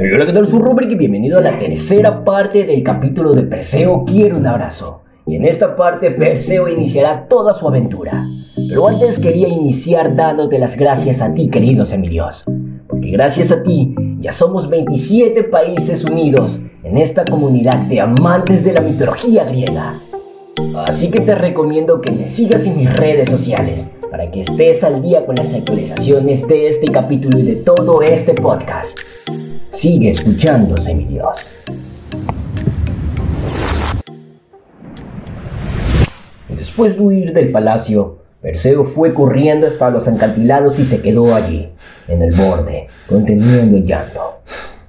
Hola, ¿qué tal su Rubrik? Y bienvenido a la tercera parte del capítulo de Perseo quiere un abrazo. Y en esta parte Perseo iniciará toda su aventura. Pero antes quería iniciar dándote las gracias a ti, queridos Emilios. Porque gracias a ti ya somos 27 países unidos en esta comunidad de amantes de la mitología griega. Así que te recomiendo que me sigas en mis redes sociales para que estés al día con las actualizaciones de este capítulo y de todo este podcast. Sigue escuchándose, mi Dios. Después de huir del palacio, Perseo fue corriendo hasta los acantilados y se quedó allí, en el borde, conteniendo el llanto.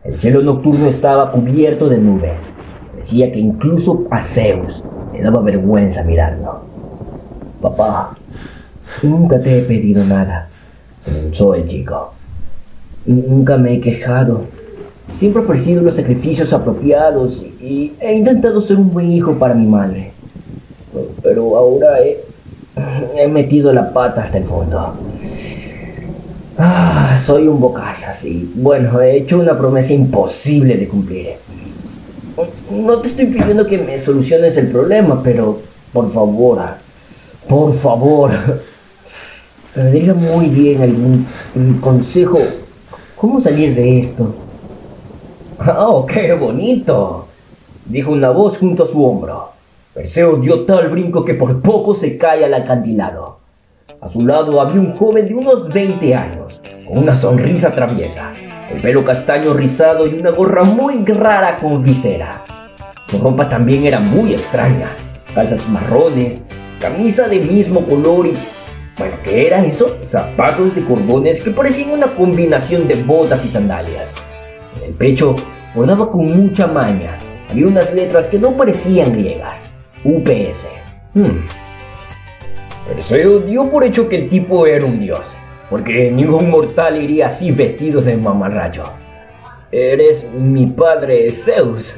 El cielo nocturno estaba cubierto de nubes. Decía que incluso a Zeus le daba vergüenza mirarlo. Papá, nunca te he pedido nada, comenzó el chico. Nunca me he quejado Siempre he ofrecido los sacrificios apropiados y he intentado ser un buen hijo para mi madre. Pero ahora he, metido la pata hasta el fondo. Ah, soy un bocazas y bueno, he hecho una promesa imposible de cumplir. No te estoy pidiendo que me soluciones el problema, pero por favor, por favor, me diga muy bien algún consejo. ¿Cómo salir de esto? ¡Oh, qué bonito! dijo una voz junto a su hombro. Perseo dio tal brinco que por poco se cae al acantilado. A su lado había un joven de unos 20 años, con una sonrisa traviesa, el pelo castaño rizado y una gorra muy rara con visera. Su ropa también era muy extraña, calzas marrones, camisa de mismo color y... Bueno, ¿qué era eso? Zapatos de cordones que parecían una combinación de botas y sandalias. El pecho bordaba con mucha maña. Había unas letras que no parecían griegas. UPS. Hmm. Perseo dio por hecho que el tipo era un dios, porque ningún mortal iría así vestidos de mamarracho. Eres mi padre Zeus.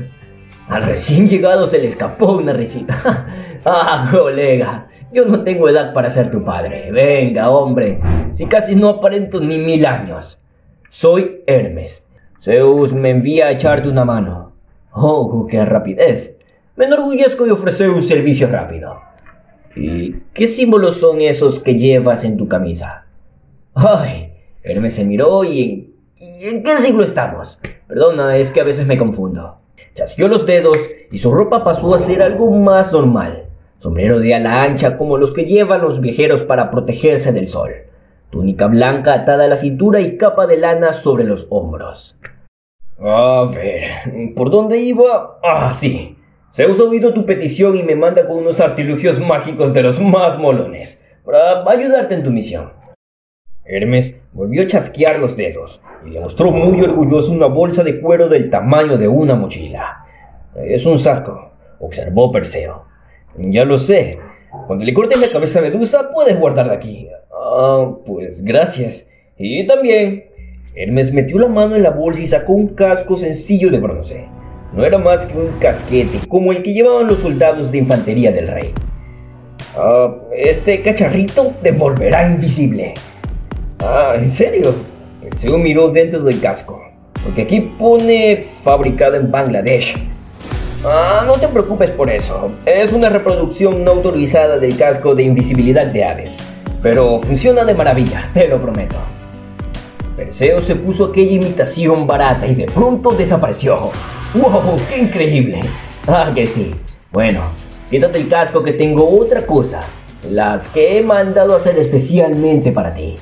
Al recién llegado se le escapó una risita. ah, colega, yo no tengo edad para ser tu padre. Venga, hombre, si casi no aparento ni mil años. Soy Hermes, Zeus me envía a echarte una mano. Oh, qué rapidez. Me enorgullezco de ofrecer un servicio rápido. ¿Y qué símbolos son esos que llevas en tu camisa? Ay, Hermes se miró y en, qué siglo estamos? Perdona, es que a veces me confundo. Chasqueó los dedos y su ropa pasó a ser algo más normal. Sombrero de ala ancha como los que llevan los viajeros para protegerse del sol. Túnica blanca atada a la cintura y capa de lana sobre los hombros. A ver, ¿por dónde iba? Ah, sí. Zeus ha oído tu petición y me manda con unos artilugios mágicos de los más molones para ayudarte en tu misión. Hermes volvió a chasquear los dedos y le mostró muy orgulloso una bolsa de cuero del tamaño de una mochila. Es un saco, observó Perseo. Ya lo sé. Cuando le cortes la cabeza a Medusa, puedes guardarla aquí. Ah, pues gracias. Y también Hermes metió la mano en la bolsa y sacó un casco sencillo de bronce. No era más que un casquete, como el que llevaban los soldados de infantería del rey. Ah, este cacharrito te volverá invisible. Ah, ¿en serio? Perseo miró dentro del casco, porque aquí pone fabricado en Bangladesh. Ah, no te preocupes por eso. Es una reproducción no autorizada del casco de invisibilidad de Hades. Pero funciona de maravilla, te lo prometo. Perseo se puso aquella imitación barata y de pronto desapareció. ¡Wow! ¡Qué increíble! Ah, que sí. Bueno, quítate el casco que tengo otra cosa. Las que he mandado a hacer especialmente para ti.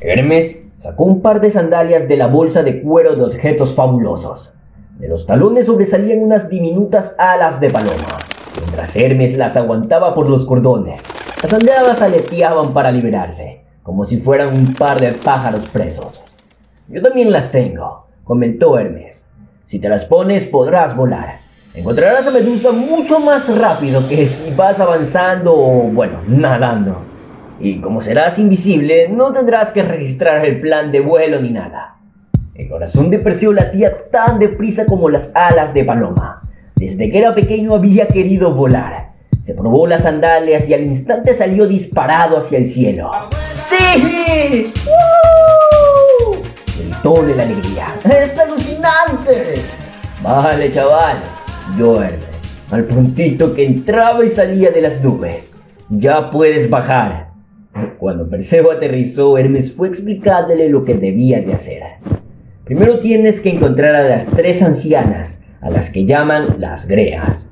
Hermes sacó un par de sandalias de la bolsa de cuero de objetos fabulosos. De los talones sobresalían unas diminutas alas de paloma, mientras Hermes las aguantaba por los cordones. Las sandalias aleteaban para liberarse como si fueran un par de pájaros presos. Yo también las tengo, comentó Hermes. Si te las pones podrás volar. Encontrarás a Medusa mucho más rápido que si vas avanzando o, bueno, nadando. Y como serás invisible, no tendrás que registrar el plan de vuelo ni nada. El corazón de Perseo latía tan deprisa como las alas de paloma. Desde que era pequeño había querido volar. Se probó las sandalias y al instante salió disparado hacia el cielo. ¡Sí! ¡Uh! Gritó de la alegría. ¡Es alucinante! Vale, chaval. Yo al puntito que entraba y salía de las nubes. Ya puedes bajar. Cuando Perseo aterrizó, Hermes fue explicándole lo que debía de hacer. Primero tienes que encontrar a las tres ancianas, a las que llaman las greas.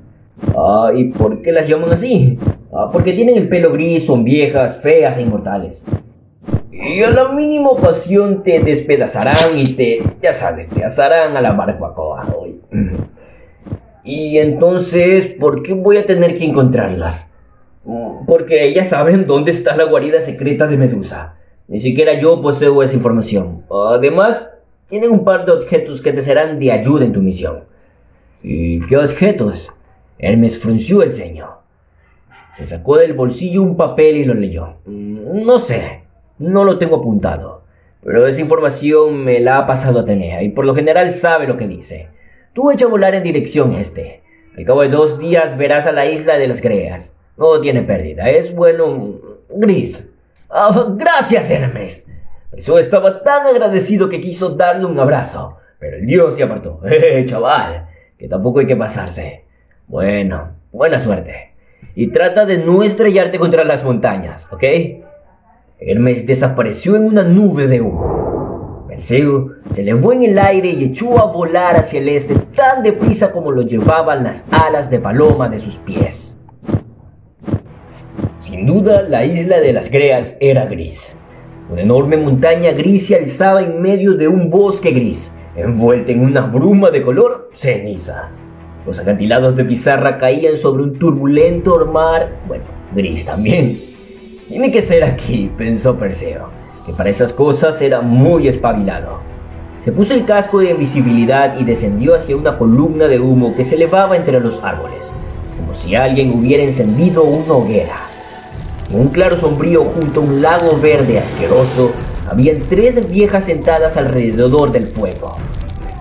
Ah, ¿y por qué las llaman así? Ah, porque tienen el pelo gris, son viejas, feas e inmortales. Y a la mínima ocasión te despedazarán y te, ya sabes, te asarán a la barbacoa hoy. Y entonces, ¿por qué voy a tener que encontrarlas? Porque ellas saben dónde está la guarida secreta de Medusa. Ni siquiera yo poseo esa información. Además, tienen un par de objetos que te serán de ayuda en tu misión. ¿Y qué objetos? Hermes frunció el ceño. Se sacó del bolsillo un papel y lo leyó. No sé, no lo tengo apuntado. Pero esa información me la ha pasado a Atenea y por lo general sabe lo que dice. Tú echa a volar en dirección este. Al cabo de dos días verás a la isla de las Greas. No tiene pérdida, es bueno gris. Ah, gracias, Hermes. Eso estaba tan agradecido que quiso darle un abrazo. Pero el dios se apartó. Eh, chaval, que tampoco hay que pasarse. Bueno, buena suerte. Y trata de no estrellarte contra las montañas, ¿ok? Hermes desapareció en una nube de humo. Perseo se elevó en el aire y echó a volar hacia el este tan deprisa como lo llevaban las alas de paloma de sus pies. Sin duda, la isla de las Greas era gris. Una enorme montaña gris se alzaba en medio de un bosque gris, envuelta en una bruma de color ceniza. Los acantilados de pizarra caían sobre un turbulento mar, bueno, gris también. Tiene que ser aquí, pensó Perseo, que para esas cosas era muy espabilado. Se puso el casco de invisibilidad y descendió hacia una columna de humo que se elevaba entre los árboles, como si alguien hubiera encendido una hoguera. En un claro sombrío junto a un lago verde asqueroso, habían tres viejas sentadas alrededor del fuego.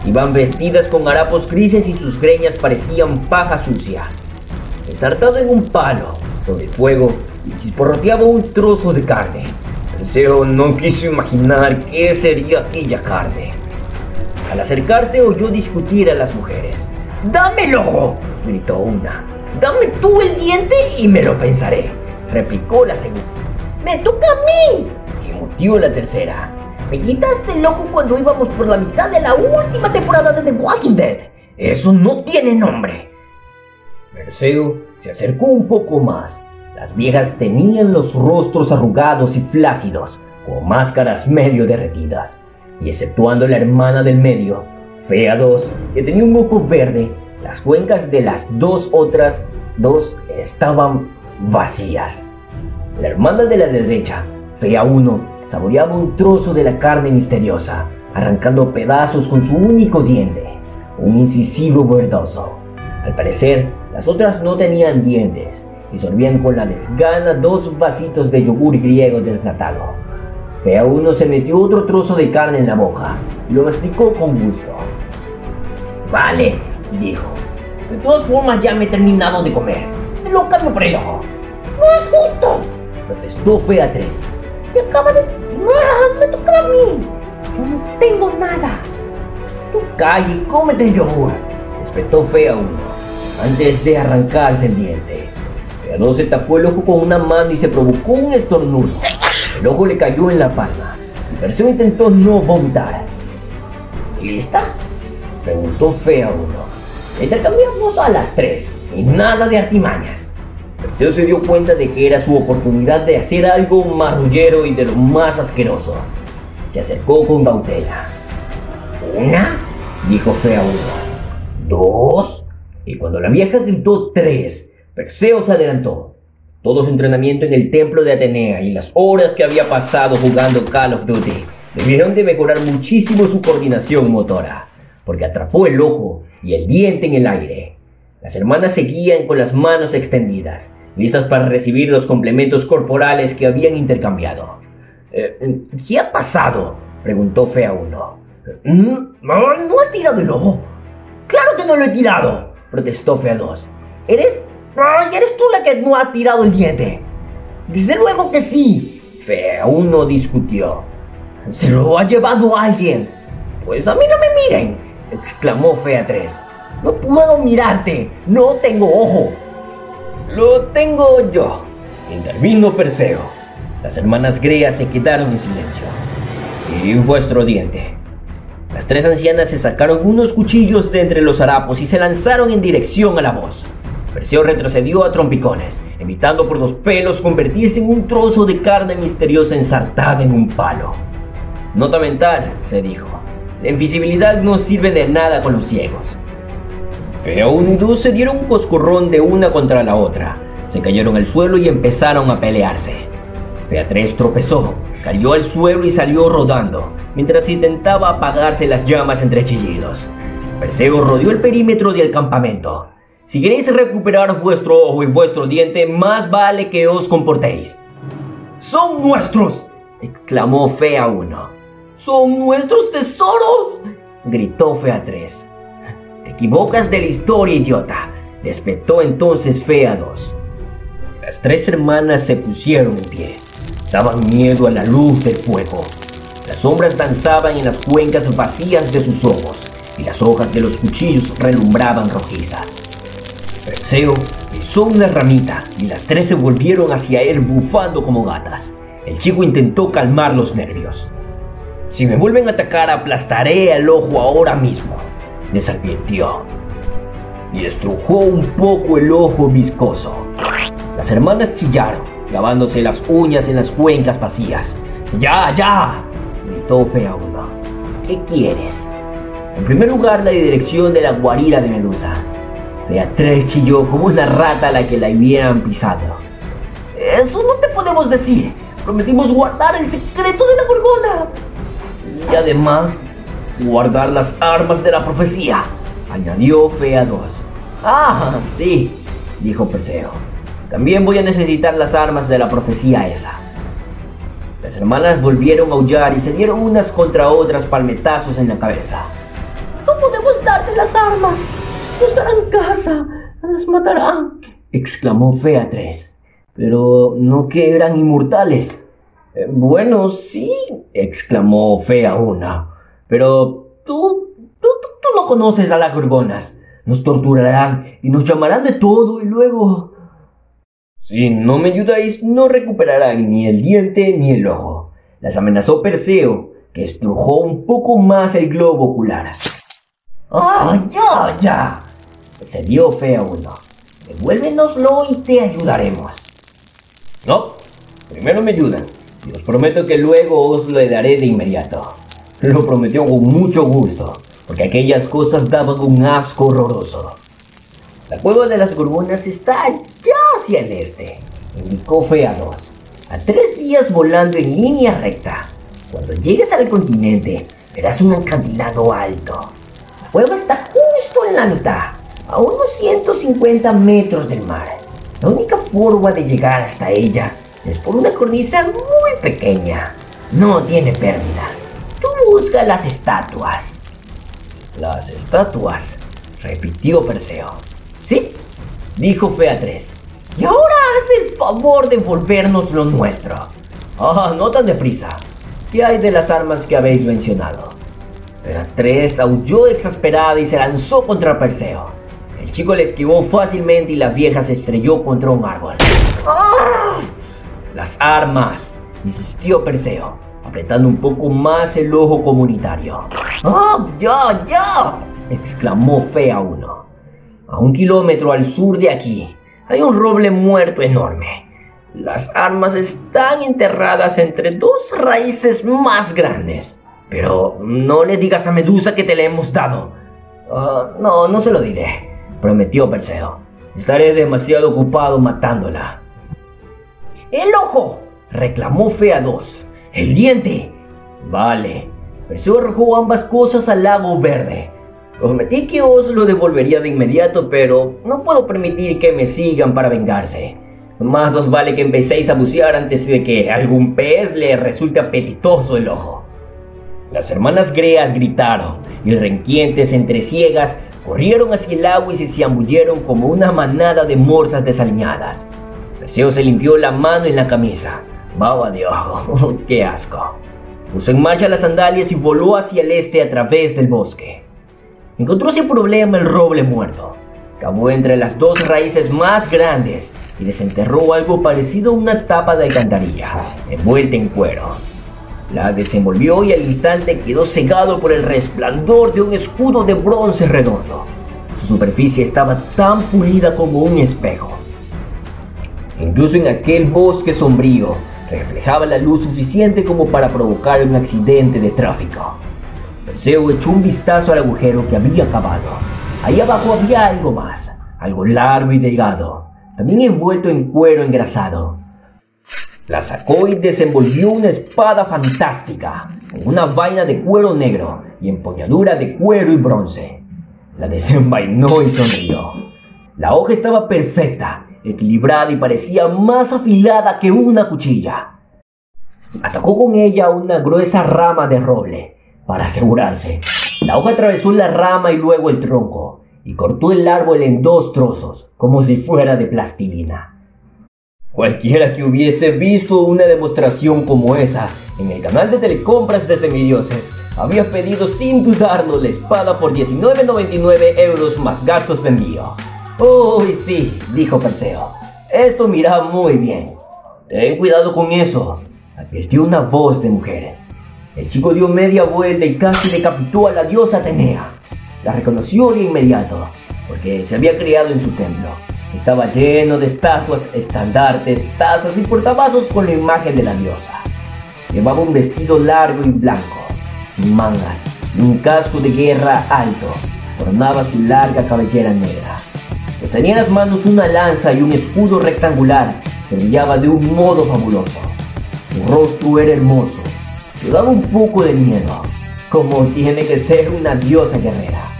Iban vestidas con harapos grises y sus greñas parecían paja sucia. Ensartado en un palo sobre el fuego, chisporroteaba un trozo de carne. Perseo no quiso imaginar qué sería aquella carne. Al acercarse oyó discutir a las mujeres. ¡Dame el ojo! gritó una. ¡Dame tú el diente y me lo pensaré! replicó la segunda. ¡Me toca a mí! Gemutió la tercera. Me quitaste el ojo cuando íbamos por la mitad de la última temporada de The Walking Dead. Eso no tiene nombre. Perseo se acercó un poco más. Las viejas tenían los rostros arrugados y flácidos, con máscaras medio derretidas. Y exceptuando la hermana del medio, Fea 2, que tenía un ojo verde, las cuencas de las dos otras dos estaban vacías. La hermana de la derecha, Fea 1, saboreaba un trozo de la carne misteriosa, arrancando pedazos con su único diente, un incisivo verdoso. Al parecer, las otras no tenían dientes y sorbían con la desgana dos vasitos de yogur griego desnatado. Fea 1 se metió otro trozo de carne en la boca y lo masticó con gusto. Vale, dijo. De todas formas ya me he terminado de comer. Te lo cambio por el ojo. ¡No es justo! Protestó Fea 3. Acaba de... ¡Me toca a mí! Yo no tengo nada. Tú calla y cómete el yogur. Espetó Fea 1 antes de arrancarse el diente. Fea 2 se tapó el ojo con una mano y se provocó un estornudo. El ojo le cayó en la palma. Y Perseo intentó no vomitar. ¿Lista? Preguntó Fea 1. Intercambiamos a las tres y nada de artimañas. Perseo se dio cuenta de que era su oportunidad de hacer algo marrullero y de lo más asqueroso. Se acercó con cautela. ¿Una? dijo Fea 1. ¿Dos? Y cuando la vieja gritó tres, Perseo se adelantó. Todo su entrenamiento en el templo de Atenea y las horas que había pasado jugando Call of Duty debieron de mejorar muchísimo su coordinación motora, porque atrapó el ojo y el diente en el aire. Las hermanas seguían con las manos extendidas, listas para recibir los complementos corporales que habían intercambiado. Eh, ¿Qué ha pasado? preguntó Fea 1. ¿No, ¿No has tirado el ojo? ¡Claro que no lo he tirado! protestó Fea 2. ¿Eres ¡Ay, eres tú la que no ha tirado el diente! Desde luego que sí. Fea uno discutió. Se lo ha llevado alguien. Pues a mí no me miren. exclamó Fea 3. No puedo mirarte, no tengo ojo. Lo tengo yo, intervino Perseo. Las hermanas Greas se quedaron en silencio. Y vuestro diente. Las tres ancianas se sacaron unos cuchillos de entre los harapos y se lanzaron en dirección a la voz. Perseo retrocedió a trompicones, evitando por los pelos convertirse en un trozo de carne misteriosa ensartada en un palo. Nota mental, se dijo. La invisibilidad no sirve de nada con los ciegos. Fea 1 y 2 se dieron un coscorrón de una contra la otra. Se cayeron al suelo y empezaron a pelearse. Fea 3 tropezó, cayó al suelo y salió rodando, mientras intentaba apagarse las llamas entre chillidos. Perseo rodeó el perímetro del campamento. Si queréis recuperar vuestro ojo y vuestro diente, más vale que os comportéis. ¡Son nuestros! exclamó Fea 1. ¡Son nuestros tesoros! gritó Fea 3. Te equivocas de la historia, idiota, espetó entonces 2. Las tres hermanas se pusieron en pie. Daban miedo a la luz del fuego. Las sombras danzaban en las cuencas vacías de sus ojos y las hojas de los cuchillos relumbraban rojizas. Perseo pisó una ramita y las tres se volvieron hacia él bufando como gatas. El chico intentó calmar los nervios. Si me vuelven a atacar, aplastaré el ojo ahora mismo, advirtió. Y estrujó un poco el ojo viscoso. Las hermanas chillaron, lavándose las uñas en las cuencas vacías. ¡Ya, ya! gritó Fea uno. ¿Qué quieres? En primer lugar, la dirección de la guarida de Medusa. 3 chilló como una rata a la que la hubieran pisado. Eso no te podemos decir. Prometimos guardar el secreto de la gorgona. Y además, guardar las armas de la profecía, añadió Fea 2. Ah, sí, dijo Perseo. También voy a necesitar las armas de la profecía esa. Las hermanas volvieron a aullar y se dieron unas contra otras palmetazos en la cabeza. No podemos darte las armas. Nos darán casa. Las matarán. exclamó Fea 3. Pero no que eran inmortales. Eh, bueno, sí, exclamó Fea 1. Pero tú, tú, tú, tú no conoces a las gorgonas. Nos torturarán y nos llamarán de todo y luego... Si no me ayudáis, no recuperarán ni el diente ni el ojo. Las amenazó Perseo, que estrujó un poco más el globo ocular. ¡Ah, ya, ya! Se dio Fea uno. Devuélvenoslo y te ayudaremos. No, primero me ayudan. Y os prometo que luego os lo daré de inmediato. Lo prometió con mucho gusto, porque aquellas cosas daban un asco horroroso. La cueva de las gorgonas está ya hacia el este, indicó Fea 2. A tres días volando en línea recta. Cuando llegues al continente, verás un acantilado alto. La cueva está justo en la mitad, a unos 150 metros del mar. La única forma de llegar hasta ella es por una cornisa muy pequeña. No tiene pérdida. Busca las estatuas. Las estatuas, repitió Perseo. Sí, dijo Fea 3. Y ahora haz el favor de volvernos lo nuestro. Ah, no tan deprisa. ¿Qué hay de las armas que habéis mencionado? Fea 3 aulló exasperada y se lanzó contra Perseo. El chico le esquivó fácilmente y la vieja se estrelló contra un árbol. ¡Ah! Las armas, insistió Perseo, apretando un poco más el ojo comunitario. ¡Ah, ya, ya! exclamó Fea 1. A un kilómetro al sur de aquí hay un roble muerto enorme. Las armas están enterradas entre dos raíces más grandes. Pero no le digas a Medusa que te le hemos dado. Ah, no, no se lo diré, prometió Perseo. Estaré demasiado ocupado matándola. ¡El ojo! reclamó Fea 2. ¡El diente! Vale. Perseo arrojó ambas cosas al lago verde. Prometí que os lo devolvería de inmediato, pero no puedo permitir que me sigan para vengarse. Más os vale que empecéis a bucear antes de que algún pez le resulte apetitoso el ojo. Las hermanas Greas gritaron y renquientes entre ciegas corrieron hacia el agua y se zambulleron como una manada de morsas desaliñadas. Perseo se limpió la mano en la camisa. Baba ojo, qué asco. Puso en marcha las sandalias y voló hacia el este a través del bosque. encontró sin problema el roble muerto. Cavó entre las dos raíces más grandes y desenterró algo parecido a una tapa de alcantarilla, envuelta en cuero. La desenvolvió y al instante quedó cegado por el resplandor de un escudo de bronce redondo. Su superficie estaba tan pulida como un espejo. Incluso en aquel bosque sombrío, reflejaba la luz suficiente como para provocar un accidente de tráfico. Perseo echó un vistazo al agujero que había cavado. Ahí abajo había algo más, algo largo y delgado, también envuelto en cuero engrasado. La sacó y desenvolvió una espada fantástica, con una vaina de cuero negro y empuñadura de cuero y bronce. La desenvainó y sonrió. La hoja estaba perfecta, equilibrada y parecía más afilada que una cuchilla. Atacó con ella una gruesa rama de roble para asegurarse. La hoja atravesó la rama y luego el tronco y cortó el árbol en dos trozos, como si fuera de plastilina. Cualquiera que hubiese visto una demostración como esa en el canal de telecompras de semidioses había pedido sin dudarlo la espada por 19.99 euros más gastos de envío. Uy, sí, dijo Perseo. Esto mira muy bien. Ten cuidado con eso, advirtió una voz de mujer. El chico dio media vuelta y casi decapitó a la diosa Atenea. La reconoció de inmediato, porque se había criado en su templo. Estaba lleno de estatuas, estandartes, tazas y portavasos con la imagen de la diosa. Llevaba un vestido largo y blanco, sin mangas, y un casco de guerra alto. Ornaba su larga cabellera negra. Tenía en las manos una lanza y un escudo rectangular que brillaba de un modo fabuloso. Su rostro era hermoso, le daba un poco de miedo, como tiene que ser una diosa guerrera.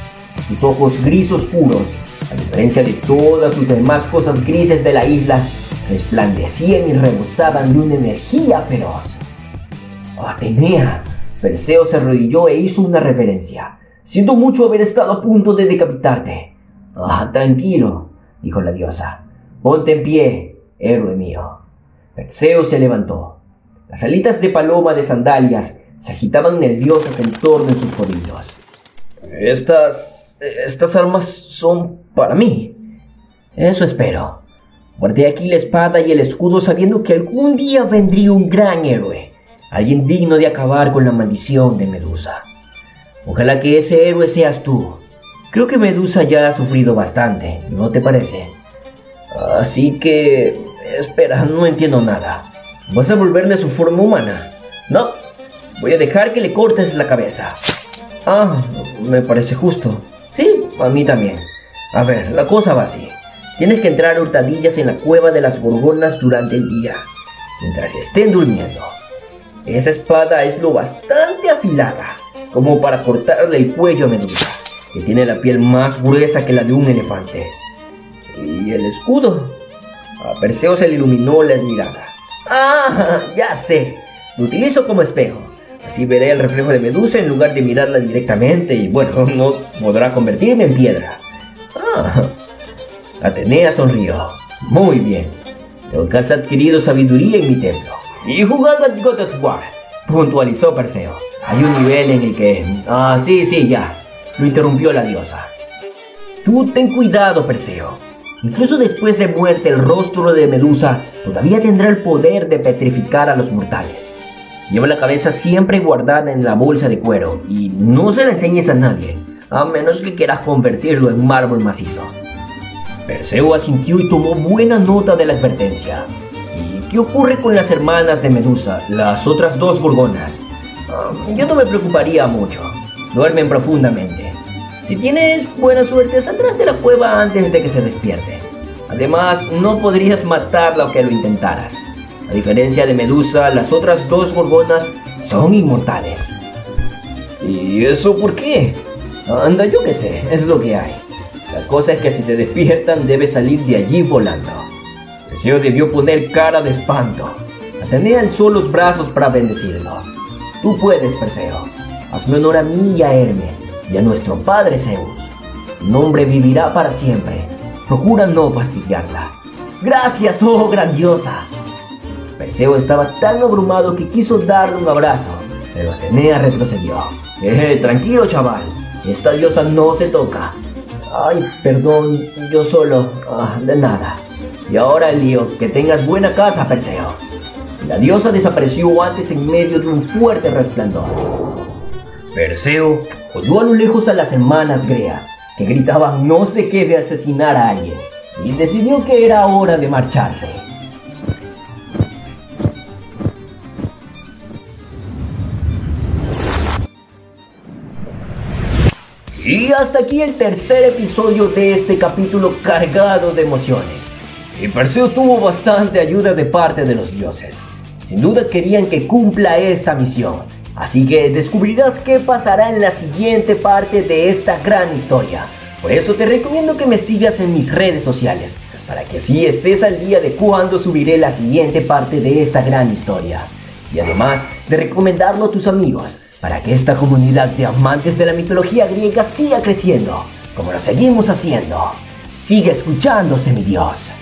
Sus ojos gris oscuros a diferencia de todas sus demás cosas grises de la isla, resplandecían y rebosaban de una energía feroz. Atenea, Perseo se arrodilló e hizo una reverencia. Siento mucho haber estado a punto de decapitarte. Ah, tranquilo, dijo la diosa. Ponte en pie, héroe mío. Perseo se levantó. Las alitas de paloma de sandalias se agitaban nerviosas en torno de sus tobillos. Estas estas armas son para mí. Eso espero. Guardé aquí la espada y el escudo sabiendo que algún día vendría un gran héroe, alguien digno de acabar con la maldición de Medusa. Ojalá que ese héroe seas tú. Creo que Medusa ya ha sufrido bastante, ¿no te parece? Así que... Espera, no entiendo nada. ¿Vas a volverle a su forma humana? No, voy a dejar que le cortes la cabeza. Ah, me parece justo. Sí, a mí también. A ver, la cosa va así. Tienes que entrar a hurtadillas en la cueva de las gorgonas durante el día, mientras estén durmiendo. Esa espada es lo bastante afilada como para cortarle el cuello a Medusa, que tiene la piel más gruesa que la de un elefante. ¿Y el escudo? A Perseo se le iluminó la mirada. ¡Ah! Ya sé. Lo utilizo como espejo. Así veré el reflejo de Medusa en lugar de mirarla directamente y bueno, no podrá convertirme en piedra. Ah, Atenea sonrió. Muy bien. Que has adquirido sabiduría en mi templo. Y jugado al God of War, puntualizó Perseo. Hay un nivel en el que... Ah, sí, sí, ya. Lo interrumpió la diosa. Tú ten cuidado, Perseo. Incluso después de muerte, el rostro de Medusa todavía tendrá el poder de petrificar a los mortales. Lleva la cabeza siempre guardada en la bolsa de cuero y no se la enseñes a nadie, a menos que quieras convertirlo en mármol macizo. Perseo asintió y tomó buena nota de la advertencia. ¿Y qué ocurre con las hermanas de Medusa, las otras dos gorgonas? Ah, yo no me preocuparía mucho. Duermen profundamente. Si tienes buena suerte, saldrás de la cueva antes de que se despierte. Además, no podrías matarla aunque lo intentaras. A diferencia de Medusa, las otras dos gorgonas son inmortales. ¿Y eso por qué? Anda, yo qué sé, es lo que hay. La cosa es que si se despiertan debe salir de allí volando. Perseo debió poner cara de espanto. Atenea alzó los brazos para bendecirlo. Tú puedes, Perseo. Hazme honor a mí y a Hermes y a nuestro padre Zeus. Nombre vivirá para siempre. Procura no fastidiarla. Gracias, oh grandiosa. Perseo estaba tan abrumado que quiso darle un abrazo, pero Atenea retrocedió. Eh, tranquilo, chaval. Esta diosa no se toca. Ay, perdón, yo solo. Ah, de nada. Y ahora, Lío, que tengas buena casa, Perseo. La diosa desapareció antes en medio de un fuerte resplandor. Perseo oyó a lo lejos a las hermanas greas, que gritaban no se quede asesinar a alguien, y decidió que era hora de marcharse. Y hasta aquí el tercer episodio de este capítulo cargado de emociones. Y Perseo tuvo bastante ayuda de parte de los dioses. Sin duda querían que cumpla esta misión. Así que descubrirás qué pasará en la siguiente parte de esta gran historia. Por eso te recomiendo que me sigas en mis redes sociales, para que así estés al día de cuando subiré la siguiente parte de esta gran historia. Y además de recomendarlo a tus amigos, para que esta comunidad de amantes de la mitología griega siga creciendo, como lo seguimos haciendo. Sigue escuchándose, mi Dios.